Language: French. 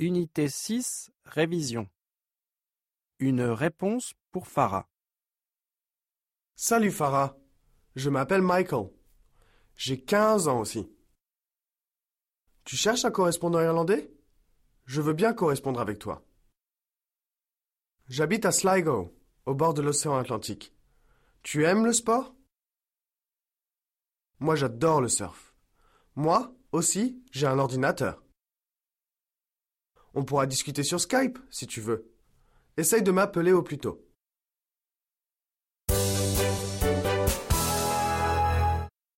Unité 6, révision. Une réponse pour Farah. Salut Farah, je m'appelle Michael. J'ai 15 ans aussi. Tu cherches un correspondant irlandais? Je veux bien correspondre avec toi. J'habite à Sligo, au bord de l'océan Atlantique. Tu aimes le sport? Moi j'adore le surf. Moi aussi, j'ai un ordinateur. On pourra discuter sur Skype, si tu veux. Essaye de m'appeler au plus tôt.